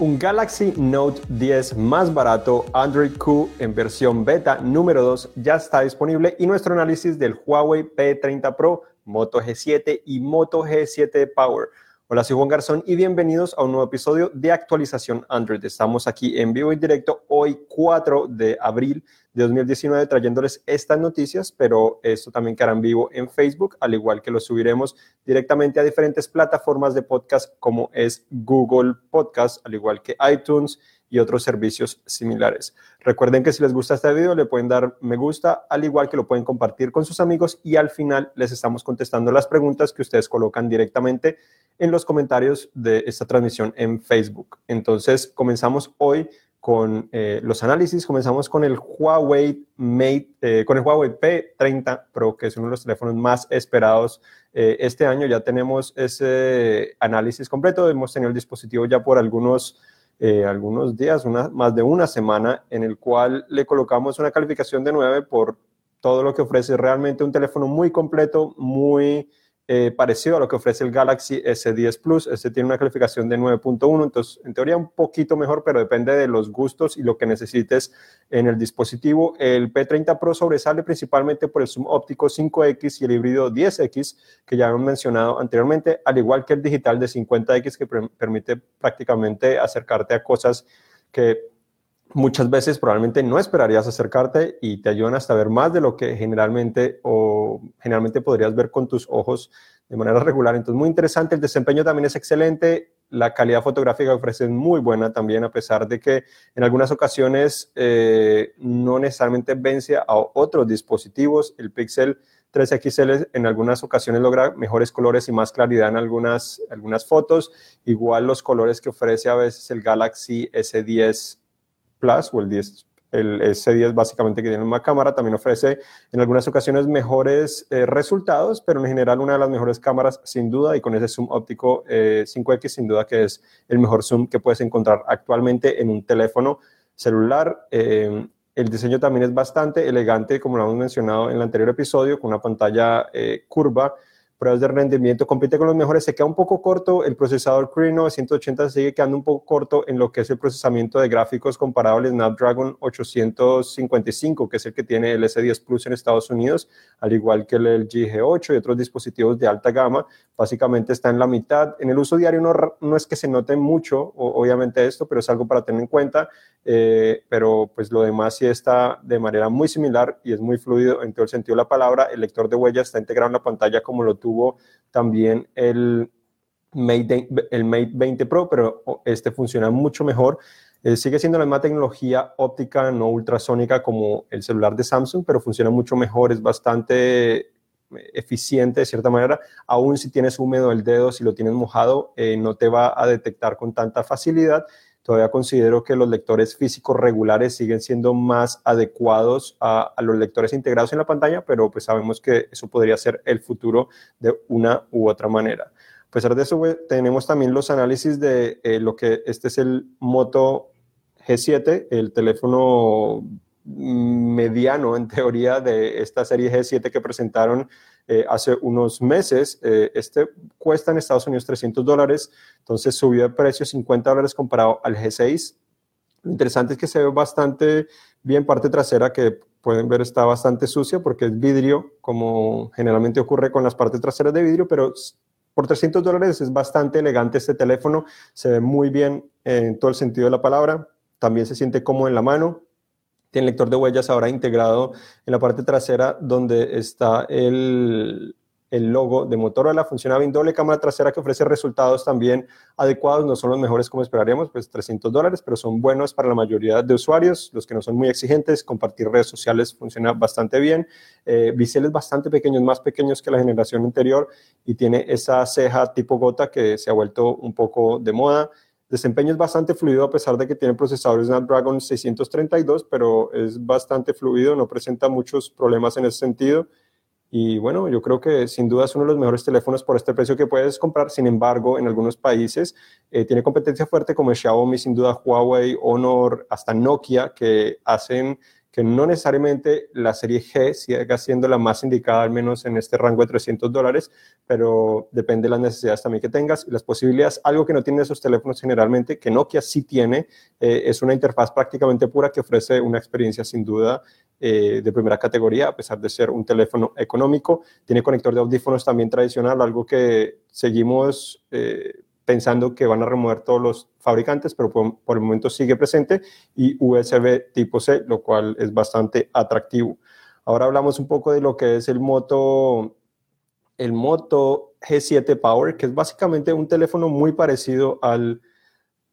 Un Galaxy Note 10 más barato, Android Q en versión beta número 2 ya está disponible y nuestro análisis del Huawei P30 Pro, Moto G7 y Moto G7 Power. Hola, soy Juan Garzón y bienvenidos a un nuevo episodio de actualización Android. Estamos aquí en vivo y directo hoy 4 de abril de 2019 trayéndoles estas noticias, pero esto también quedará en vivo en Facebook, al igual que lo subiremos directamente a diferentes plataformas de podcast como es Google Podcast, al igual que iTunes y otros servicios similares. Recuerden que si les gusta este video le pueden dar me gusta, al igual que lo pueden compartir con sus amigos y al final les estamos contestando las preguntas que ustedes colocan directamente en los comentarios de esta transmisión en Facebook. Entonces, comenzamos hoy con eh, los análisis. Comenzamos con el Huawei Mate, eh, con el Huawei P30 Pro, que es uno de los teléfonos más esperados eh, este año. Ya tenemos ese análisis completo. Hemos tenido el dispositivo ya por algunos, algunos días, una, más de una semana, en el cual le colocamos una calificación de 9 por todo lo que ofrece. Realmente un teléfono muy completo, muy eh, parecido a lo que ofrece el Galaxy S10 Plus. Este tiene una calificación de 9.1, entonces en teoría un poquito mejor, pero depende de los gustos y lo que necesites en el dispositivo. El P30 Pro sobresale principalmente por el zoom óptico 5X y el híbrido 10X que ya hemos mencionado anteriormente, al igual que el digital de 50X que permite prácticamente acercarte a cosas que muchas veces probablemente no esperarías acercarte y te ayudan hasta ver más de lo que generalmente o generalmente podrías ver con tus ojos de manera regular. Entonces, muy interesante. El desempeño también es excelente. La calidad fotográfica que ofrece es muy buena también, a pesar de que en algunas ocasiones eh, no necesariamente vence a otros dispositivos. El Pixel 3 XL en algunas ocasiones logra mejores colores y más claridad en algunas, algunas fotos. Igual los colores que ofrece a veces el Galaxy S10 Plus o el 10 el S10 básicamente que tiene una cámara, también ofrece en algunas ocasiones mejores eh, resultados, pero en general una de las mejores cámaras sin duda y con ese zoom óptico 5X eh, sin duda que es el mejor zoom que puedes encontrar actualmente en un teléfono celular. Eh, el diseño también es bastante elegante, como lo hemos mencionado en el anterior episodio, con una pantalla curva pruebas de rendimiento, compite con los mejores, se queda un poco corto, el procesador Creo 980 sigue quedando un poco corto en lo que es el procesamiento de gráficos comparado al Snapdragon 855, que es el que tiene el S10 Plus en Estados Unidos, al igual que el G8 y otros dispositivos de alta gama, básicamente está en la mitad. En el uso diario no, no es que se note mucho, obviamente esto, pero es algo para tener en cuenta, eh, pero pues lo demás sí está de manera muy similar y es muy fluido en todo el sentido de la palabra. El lector de huellas está integrado en la pantalla como lo tuvo tuvo también el Mate, el Mate 20 Pro, pero este funciona mucho mejor. Eh, sigue siendo la misma tecnología óptica, no ultrasónica como el celular de Samsung, pero funciona mucho mejor, es bastante eh, eficiente de cierta manera. Aún si tienes húmedo el dedo, si lo tienes mojado, eh, no te va a detectar con tanta facilidad todavía considero que los lectores físicos regulares siguen siendo más adecuados a, los lectores integrados en la pantalla, pero pues sabemos que eso podría ser el futuro de una u otra manera. A pesar de eso, tenemos también los análisis de eh, lo que este es el Moto G7, el teléfono mediano en teoría de esta serie G7 que presentaron eh, hace unos meses. Eh, este cuesta en Estados Unidos 300 dólares, entonces subió de precio 50 dólares comparado al G6. Lo interesante es que se ve bastante bien parte trasera que pueden ver está bastante sucia porque es vidrio, como generalmente ocurre con las partes traseras de vidrio, pero por 300 dólares es bastante elegante este teléfono, se ve muy bien en todo el sentido de la palabra, también se siente cómodo en la mano, tiene lector de huellas ahora integrado en la parte trasera donde está el, el logo de Motorola. Funciona bien doble cámara trasera que ofrece resultados también adecuados. No son los mejores como esperaríamos, pues 300 dólares, pero son buenos para la mayoría de usuarios. Los que no son muy exigentes, compartir redes sociales funciona bastante bien. Eh, biseles bastante pequeños, más pequeños que la generación anterior y tiene esa ceja tipo gota que se ha vuelto un poco de moda. Desempeño es bastante fluido a pesar de que tiene procesador Snapdragon 632, pero es bastante fluido, no presenta muchos problemas en ese sentido. Y bueno, yo creo que sin duda es uno de los mejores teléfonos por este precio que puedes comprar. Sin embargo, en algunos países eh, tiene competencia fuerte como Xiaomi, sin duda Huawei, Honor, hasta Nokia, que hacen que no necesariamente la serie G siga siendo la más indicada, al menos en este rango de 300 dólares, pero depende de las necesidades también que tengas y las posibilidades. Algo que no tienen esos teléfonos generalmente, que Nokia sí tiene, eh, es una interfaz prácticamente pura que ofrece una experiencia sin duda eh, de primera categoría, a pesar de ser un teléfono económico. Tiene conector de audífonos también tradicional, algo que seguimos eh, pensando que van a remover todos los fabricantes, pero por, el momento sigue presente, y USB tipo C, lo cual es bastante atractivo. Ahora hablamos un poco de lo que es el Moto, el Moto G7 Power, que es básicamente un teléfono muy parecido al,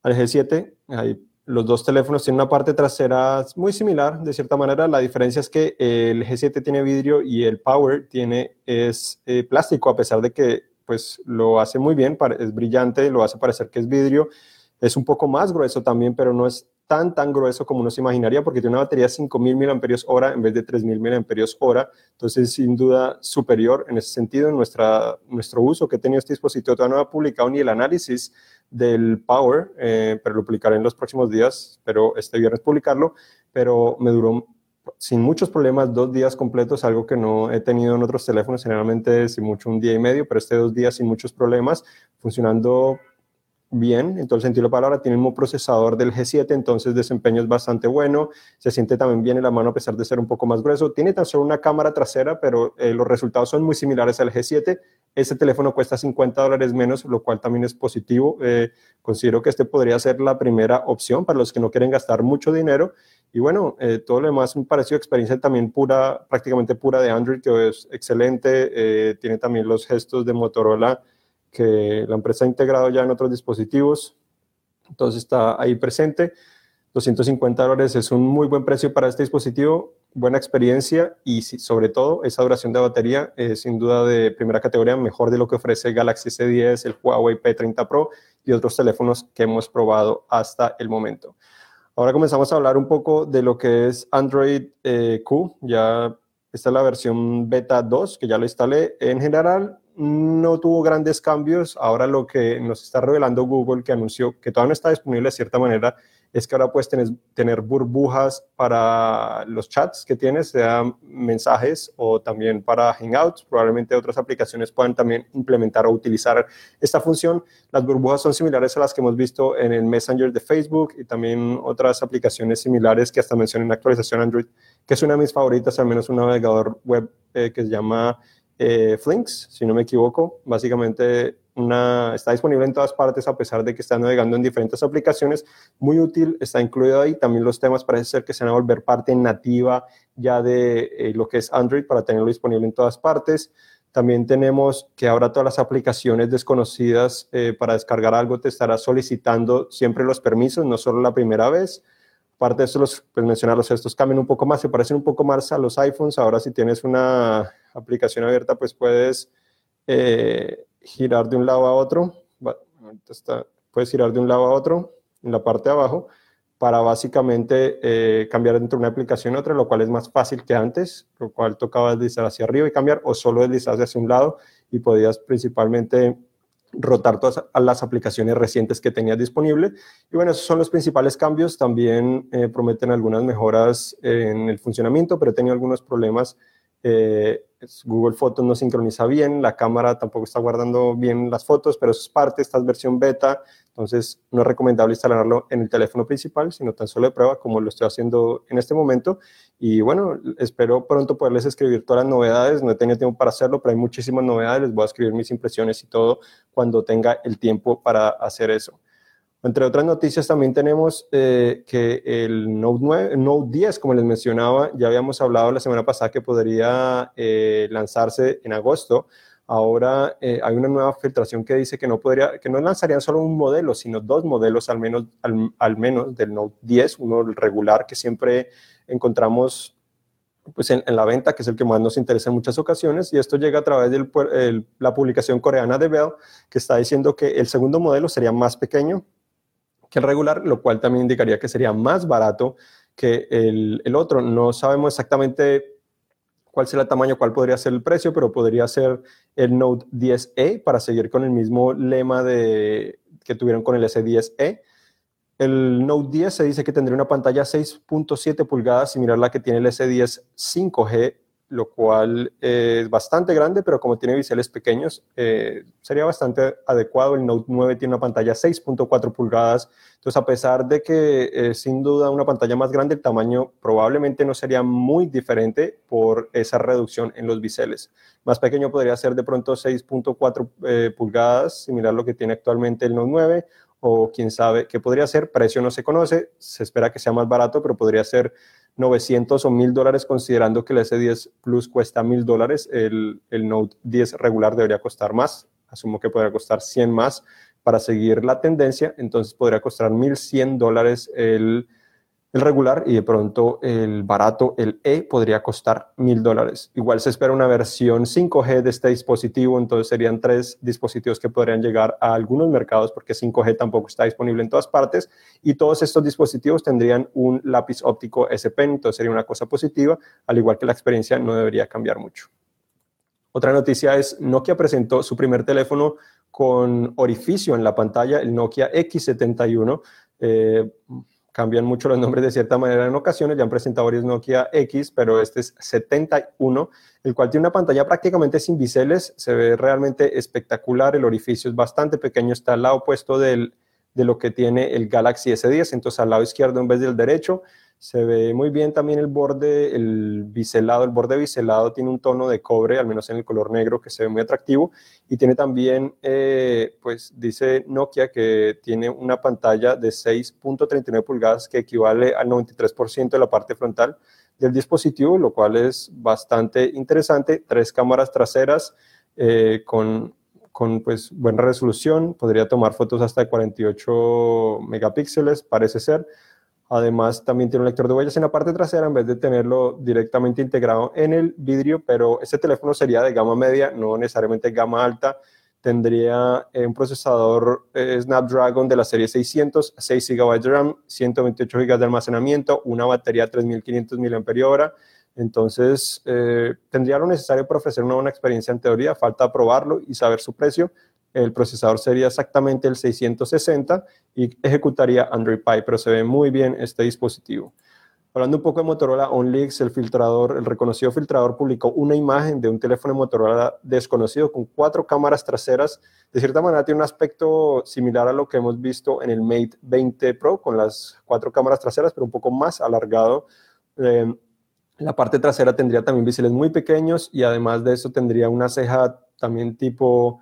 al G7. Ahí los dos teléfonos tienen una parte trasera muy similar, de cierta manera. La diferencia es que el G7 tiene vidrio y el Power tiene es eh, plástico, a pesar de que pues lo hace muy bien, es brillante, lo hace parecer que es vidrio. Es un poco más grueso también, pero no es tan, tan grueso como uno se imaginaría, porque tiene una batería de 5.000 mAh en vez de 3.000 mAh. Entonces, sin duda, superior en ese sentido. En nuestra, nuestro uso que he tenido este dispositivo todavía no ha publicado ni el análisis del Power, eh, pero lo publicaré en los próximos días, pero este viernes publicarlo, pero me duró sin muchos problemas dos días completos, algo que no he tenido en otros teléfonos, generalmente sin mucho un día y medio, pero este dos días sin muchos problemas, funcionando bien, en todo el sentido de la palabra, tiene el mismo procesador del G7, entonces desempeño es bastante bueno, se siente también bien en la mano a pesar de ser un poco más grueso, tiene tan solo una cámara trasera, pero eh, los resultados son muy similares al G7, este teléfono cuesta 50 dólares menos, lo cual también es positivo, eh, considero que este podría ser la primera opción para los que no quieren gastar mucho dinero, y bueno, eh, todo lo demás me pareció experiencia también pura, prácticamente pura de Android, que es excelente, tiene también los gestos de Motorola, que la empresa ha integrado ya en otros dispositivos, entonces está ahí presente. 250 dólares es un muy buen precio para este dispositivo, buena experiencia y sobre todo esa duración de batería es sin duda de primera categoría, mejor de lo que ofrece Galaxy S10, el Huawei P30 Pro y otros teléfonos que hemos probado hasta el momento. Ahora comenzamos a hablar un poco de lo que es Android eh, Q, ya esta es la versión beta 2 que ya lo instalé. En general, no tuvo grandes cambios. Ahora lo que nos está revelando Google, que anunció que todavía no está disponible de cierta manera, es que ahora puedes tener, burbujas para los chats que tienes, sea mensajes o también para Hangouts. Probablemente otras aplicaciones puedan también implementar o utilizar esta función. Las burbujas son similares a las que hemos visto en el Messenger de Facebook y también otras aplicaciones similares que hasta mencioné en actualización Android, que es una de mis favoritas, al menos un navegador web eh, que se llama eh, Flinks, si no me equivoco. Básicamente una, está disponible en todas partes a pesar de que está navegando en diferentes aplicaciones. Muy útil, está incluido ahí. También los temas parece ser que se van a volver parte nativa ya de eh, lo que es Android para tenerlo disponible en todas partes. También tenemos que ahora todas las aplicaciones desconocidas eh, para descargar algo te estará solicitando siempre los permisos, no solo la primera vez. Aparte de eso, los, pues mencionarlos, estos cambian un poco más, se parecen un poco más a los iPhones. Ahora si tienes una aplicación abierta, pues puedes eh, girar de un lado a otro. puedes girar de un lado a otro en la parte de abajo para básicamente eh, cambiar entre una aplicación y otra, lo cual es más fácil que antes, lo cual tocaba deslizar hacia arriba y cambiar, o solo deslizar hacia un lado y podías principalmente rotar todas las aplicaciones recientes que tenías disponible. Y bueno, esos son los principales cambios. También eh, prometen algunas mejoras en el funcionamiento, pero he tenido algunos problemas eh, Google Fotos no sincroniza bien, la cámara tampoco está guardando bien las fotos, pero eso es parte, esta es versión beta, entonces no es recomendable instalarlo en el teléfono principal, sino tan solo de prueba, como lo estoy haciendo en este momento. Y bueno, espero pronto poderles escribir todas las novedades, no he tenido tiempo para hacerlo, pero hay muchísimas novedades, les voy a escribir mis impresiones y todo cuando tenga el tiempo para hacer eso. Entre otras noticias también tenemos eh, que el Note, 9, Note 10, como les mencionaba, ya habíamos hablado la semana pasada que podría eh, lanzarse en agosto. Ahora eh, hay una nueva filtración que dice que no, podría, que no lanzarían solo un modelo, sino dos modelos al menos, al, menos del Note 10, uno regular que siempre encontramos pues en, la venta, que es el que más nos interesa en muchas ocasiones, y esto llega a través de la publicación coreana de Bell, que está diciendo que el segundo modelo sería más pequeño, que el regular, lo cual también indicaría que sería más barato que el, el otro. No sabemos exactamente cuál será el tamaño, cuál podría ser el precio, pero podría ser el Note 10e para seguir con el mismo lema de, que tuvieron con el S10e. el Note 10 se dice que tendría una pantalla 6.7 pulgadas, similar a la que tiene el S10 5G lo cual es bastante grande, pero como tiene biseles pequeños, eh, sería bastante adecuado. El Note 9 tiene una pantalla 6.4 pulgadas, entonces a pesar de que eh, sin duda una pantalla más grande, el tamaño probablemente no sería muy diferente por esa reducción en los biseles. Más pequeño podría ser de pronto 6.4 eh, pulgadas, similar a lo que tiene actualmente el Note 9, o quién sabe qué podría ser, precio no se conoce, se espera que sea más barato, pero podría ser 900 o 1000 dólares, considerando que el S10 Plus cuesta 1000 dólares, el, el Note 10 regular debería costar más, asumo que podría costar 100 más para seguir la tendencia, entonces podría costar 1100 dólares el regular y de pronto el barato, el E, podría costar mil dólares. Igual se espera una versión 5G de este dispositivo, entonces serían tres dispositivos que podrían llegar a algunos mercados porque 5G tampoco está disponible en todas partes y todos estos dispositivos tendrían un lápiz óptico S Pen, entonces sería una cosa positiva, al igual que la experiencia no debería cambiar mucho. Otra noticia es Nokia presentó su primer teléfono con orificio en la pantalla, el Nokia X71. Eh, cambian mucho los nombres de cierta manera. En ocasiones, ya han presentado varios Nokia X, pero este es 71, el cual tiene una pantalla prácticamente sin biseles, se ve realmente espectacular, el orificio es bastante pequeño, está al lado opuesto del, de lo que tiene el Galaxy S10, entonces al lado izquierdo en vez del derecho, se ve muy bien también el borde, el biselado, el borde biselado tiene un tono de cobre, al menos en el color negro, que se ve muy atractivo. Y tiene también, eh, pues dice Nokia que tiene una pantalla de 6.39 pulgadas que equivale al 93% de la parte frontal del dispositivo, lo cual es bastante interesante. Tres cámaras traseras eh, con, con pues, buena resolución, podría tomar fotos hasta de 48 megapíxeles, parece ser Además, también tiene un lector de huellas en la parte trasera en vez de tenerlo directamente integrado en el vidrio, pero este teléfono sería de gama media, no necesariamente gama alta. Tendría eh, un procesador eh, Snapdragon de la serie 600, 6 GB de RAM, 128 GB de almacenamiento, una batería de 3500 mAh. Entonces, eh, tendría lo necesario para ofrecer una buena experiencia en teoría, falta probarlo y saber su precio, el procesador sería exactamente el 660 y ejecutaría Android Pie, pero se ve muy bien este dispositivo. Hablando un poco de Motorola OnLeaks, el filtrador, el reconocido filtrador publicó una imagen de un teléfono de Motorola desconocido con cuatro cámaras traseras. De cierta manera tiene un aspecto similar a lo que hemos visto en el Mate 20 Pro con las cuatro cámaras traseras, pero un poco más alargado. Eh, la parte trasera tendría también biseles muy pequeños y además de eso tendría una ceja también tipo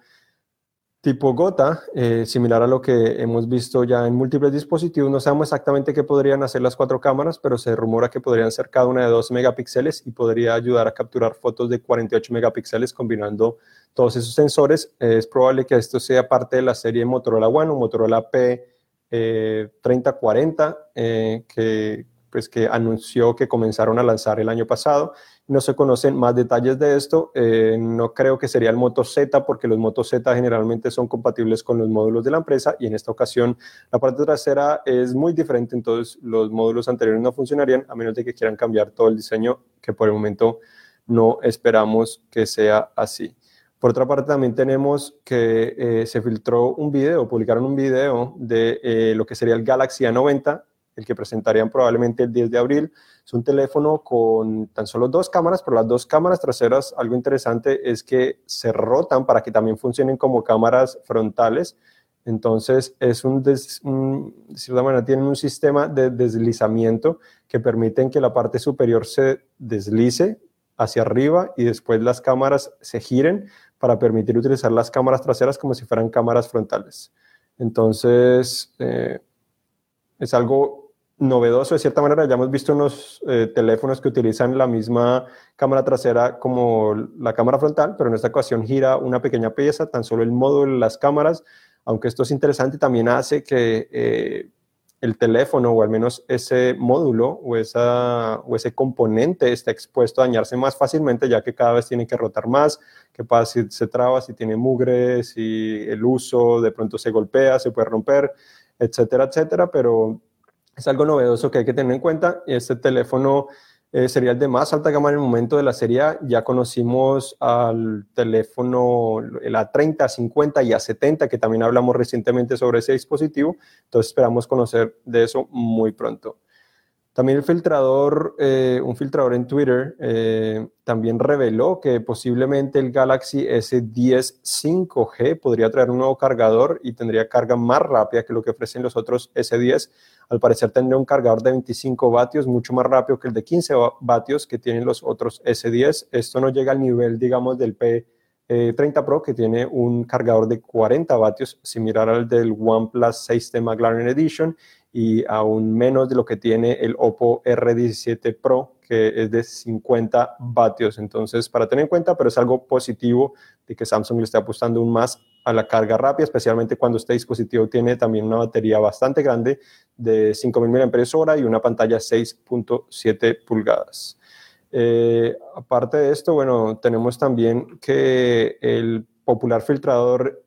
tipo gota, eh, similar a lo que hemos visto ya en múltiples dispositivos. No sabemos exactamente qué podrían hacer las cuatro cámaras, pero se rumora que podrían ser cada una de 12 megapíxeles y podría ayudar a capturar fotos de 48 megapíxeles combinando todos esos sensores. es probable que esto sea parte de la serie Motorola One o Motorola P3040, eh, eh, que, pues, que anunció que comenzaron a lanzar el año pasado no se conocen más detalles de esto. Eh, no creo que sería el Moto Z porque los Moto Z generalmente son compatibles con los módulos de la empresa y en esta ocasión la parte trasera es muy diferente, entonces los módulos anteriores no funcionarían a menos de que quieran cambiar todo el diseño que por el momento no esperamos que sea así. Por otra parte, también tenemos que eh, se filtró un video, publicaron un video de eh, lo que sería el Galaxy A90 el que presentarían probablemente el 10 de abril. Es un teléfono con tan solo dos cámaras, pero las dos cámaras traseras, algo interesante es que se rotan para que también funcionen como cámaras frontales. Entonces, es un, de cierta manera, tienen un sistema de deslizamiento que permiten que la parte superior se deslice hacia arriba y después las cámaras se giren para permitir utilizar las cámaras traseras como si fueran cámaras frontales. Entonces, eh, es algo novedoso de cierta manera. Ya hemos visto unos eh, teléfonos que utilizan la misma cámara trasera como la cámara frontal, pero en esta ocasión gira una pequeña pieza, tan solo el módulo de las cámaras, aunque esto es interesante, también hace que eh, el teléfono o al menos ese módulo o, esa, o ese componente esté expuesto a dañarse más fácilmente, ya que cada vez tiene que rotar más, que pasa si se traba, si tiene mugre, si el uso de pronto se golpea, se puede romper, etcétera, etcétera, pero es algo novedoso que hay que tener en cuenta. Este teléfono eh, sería el de más alta gama en el momento de la serie Ya conocimos al teléfono, el A30, 50 y A70, que también hablamos recientemente sobre ese dispositivo. Entonces esperamos conocer de eso muy pronto. También el filtrador, eh, un filtrador en Twitter, eh, también reveló que posiblemente el Galaxy S10 5G podría traer un nuevo cargador y tendría carga más rápida que lo que ofrecen los otros S10. Al parecer tendría un cargador de 25 vatios, mucho más rápido que el de 15 vatios que tienen los otros S10. Esto no llega al nivel, digamos, del P30 eh, Pro, que tiene un cargador de 40 vatios, similar al del OnePlus 6T McLaren Edition, y aún menos de lo que tiene el Oppo R17 Pro, que es de 50 vatios. Entonces, para tener en cuenta, pero es algo positivo de que Samsung le esté apostando aún más a la carga rápida, especialmente cuando este dispositivo tiene también una batería bastante grande de 5.000 mAh y una pantalla 6.7 pulgadas. Eh, aparte de esto, bueno, tenemos también que el popular filtrador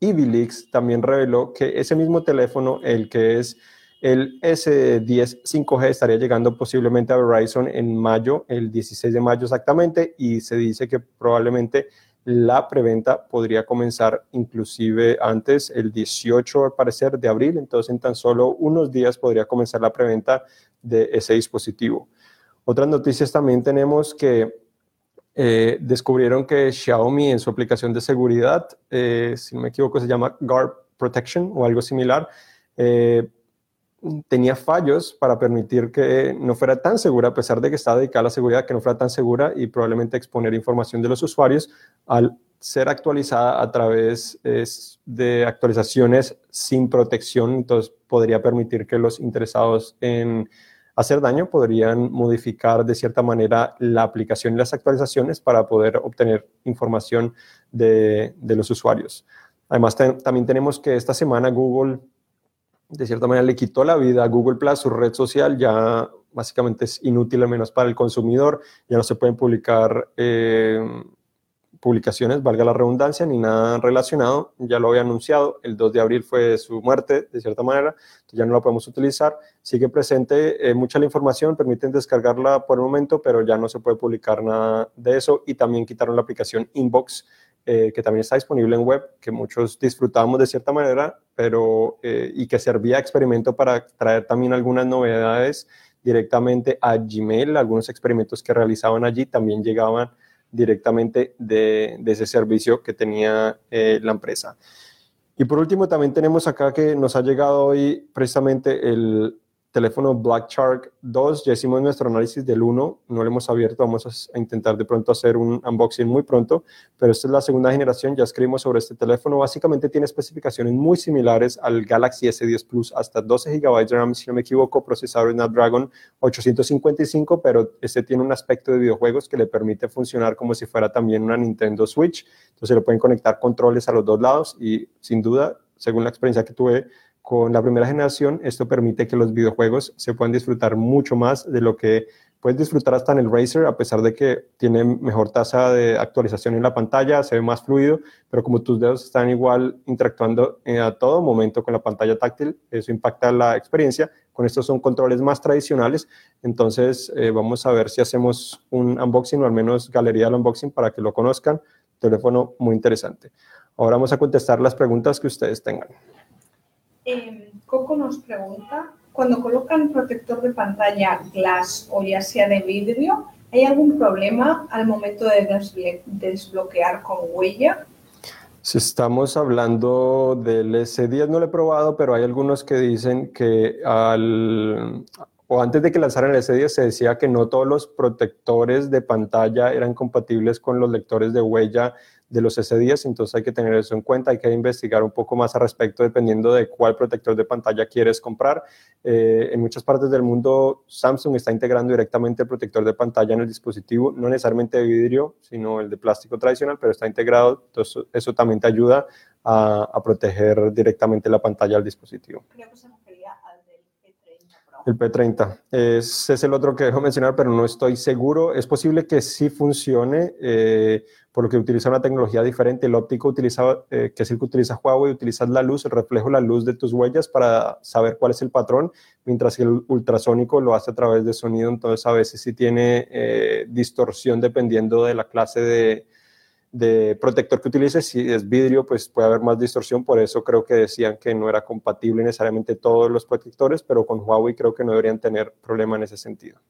Ivilix también reveló que ese mismo teléfono, el que es el S10 5G estaría llegando posiblemente a Verizon en mayo, el 16 de mayo exactamente, y se dice que probablemente la preventa podría comenzar inclusive antes, el 18 al parecer de abril, entonces en tan solo unos días podría comenzar la preventa de ese dispositivo. Otras noticias también tenemos que eh, descubrieron que Xiaomi en su aplicación de seguridad, eh, si no me equivoco, se llama Guard Protection o algo similar, eh, tenía fallos para permitir que no fuera tan segura, a pesar de que estaba dedicada a la seguridad, que no fuera tan segura y probablemente exponer información de los usuarios al ser actualizada a través de actualizaciones sin protección, entonces podría permitir que los interesados en hacer daño podrían modificar de cierta manera la aplicación y las actualizaciones para poder obtener información de, los usuarios. Además, también tenemos que esta semana Google de cierta manera le quitó la vida a Google Plus, su red social ya básicamente es inútil al menos para el consumidor, ya no se pueden publicar eh, publicaciones, valga la redundancia, ni nada relacionado, ya lo había anunciado, el 2 de abril fue su muerte, de cierta manera, ya no la podemos utilizar, sigue presente eh, mucha la información, permiten descargarla por el momento, pero ya no se puede publicar nada de eso y también quitaron la aplicación Inbox, eh, que también está disponible en web, que muchos disfrutamos de cierta manera, pero eh, y que servía de experimento para traer también algunas novedades directamente a Gmail. Algunos experimentos que realizaban allí también llegaban directamente de, ese servicio que tenía eh, la empresa. Y por último, también tenemos acá que nos ha llegado hoy precisamente el, teléfono Black Shark 2. Ya hicimos nuestro análisis del 1, no lo hemos abierto, vamos a, intentar de pronto hacer un unboxing muy pronto, pero esta es la segunda generación, ya escribimos sobre este teléfono. Básicamente tiene especificaciones muy similares al Galaxy S10 Plus, hasta 12 GB de RAM, si no me equivoco, procesador Snapdragon 855, pero este tiene un aspecto de videojuegos que le permite funcionar como si fuera también una Nintendo Switch. Entonces le pueden conectar controles a los dos lados y sin duda, según la experiencia que tuve, con la primera generación, esto permite que los videojuegos se puedan disfrutar mucho más de lo que puedes disfrutar hasta en el Razer, a pesar de que tiene mejor tasa de actualización en la pantalla, se ve más fluido, pero como tus dedos están igual interactuando a todo momento con la pantalla táctil, eso impacta la experiencia. Con estos son controles más tradicionales, entonces eh, vamos a ver si hacemos un unboxing o al menos galería del unboxing para que lo conozcan. Teléfono muy interesante. Ahora vamos a contestar las preguntas que ustedes tengan. Eh, Coco nos pregunta, cuando colocan protector de pantalla glass o ya sea de vidrio, ¿hay algún problema al momento de desbloquear con huella? Si estamos hablando del S10, no lo he probado, pero hay algunos que dicen que al, o antes de que lanzaran el S10 se decía que no todos los protectores de pantalla eran compatibles con los lectores de huella de los S10, entonces hay que tener eso en cuenta, hay que investigar un poco más al respecto dependiendo de cuál protector de pantalla quieres comprar. Eh, en muchas partes del mundo Samsung está integrando directamente el protector de pantalla en el dispositivo, no necesariamente de vidrio, sino el de plástico tradicional, pero está integrado, entonces eso también te ayuda a, proteger directamente la pantalla del dispositivo. El P30. Ese es el otro que dejo mencionar, pero no estoy seguro. Es posible que sí funcione, eh, por lo que utiliza una tecnología diferente. El óptico utiliza, eh, que es el que utiliza Huawei, utiliza la luz, el reflejo la luz de tus huellas para saber cuál es el patrón, mientras que el ultrasónico lo hace a través de sonido. Entonces, a veces sí tiene eh, distorsión dependiendo de la clase de, de protector que utilices, si es vidrio, pues puede haber más distorsión, por eso creo que decían que no era compatible necesariamente todos los protectores, pero con Huawei creo que no deberían tener problema en ese sentido.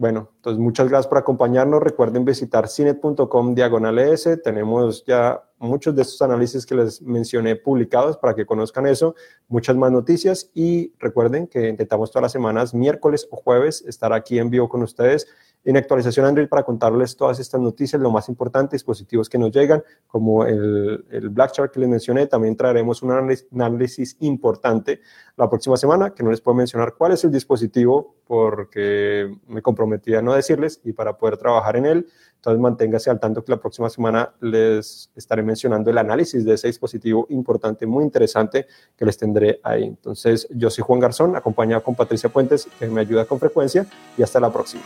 Bueno, entonces muchas gracias por acompañarnos. Recuerden visitar cinet.com diagonal ES. Tenemos ya muchos de estos análisis que les mencioné publicados para que conozcan eso, muchas más noticias y recuerden que intentamos todas las semanas, miércoles o jueves, estar aquí en vivo con ustedes en actualización Android para contarles todas estas noticias, lo más importante, dispositivos que nos llegan, como el, el Black Shark que les mencioné, también traeremos un análisis importante la próxima semana, que no les puedo mencionar cuál es el dispositivo porque me comprometí a no decirles y para poder trabajar en él. Entonces manténgase al tanto que la próxima semana les estaré mencionando el análisis de ese dispositivo importante, muy interesante que les tendré ahí. Entonces yo soy Juan Garzón, acompañado con Patricia Puentes, que me ayuda con frecuencia y hasta la próxima.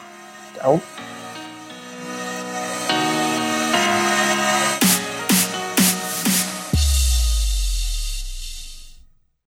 Ciao.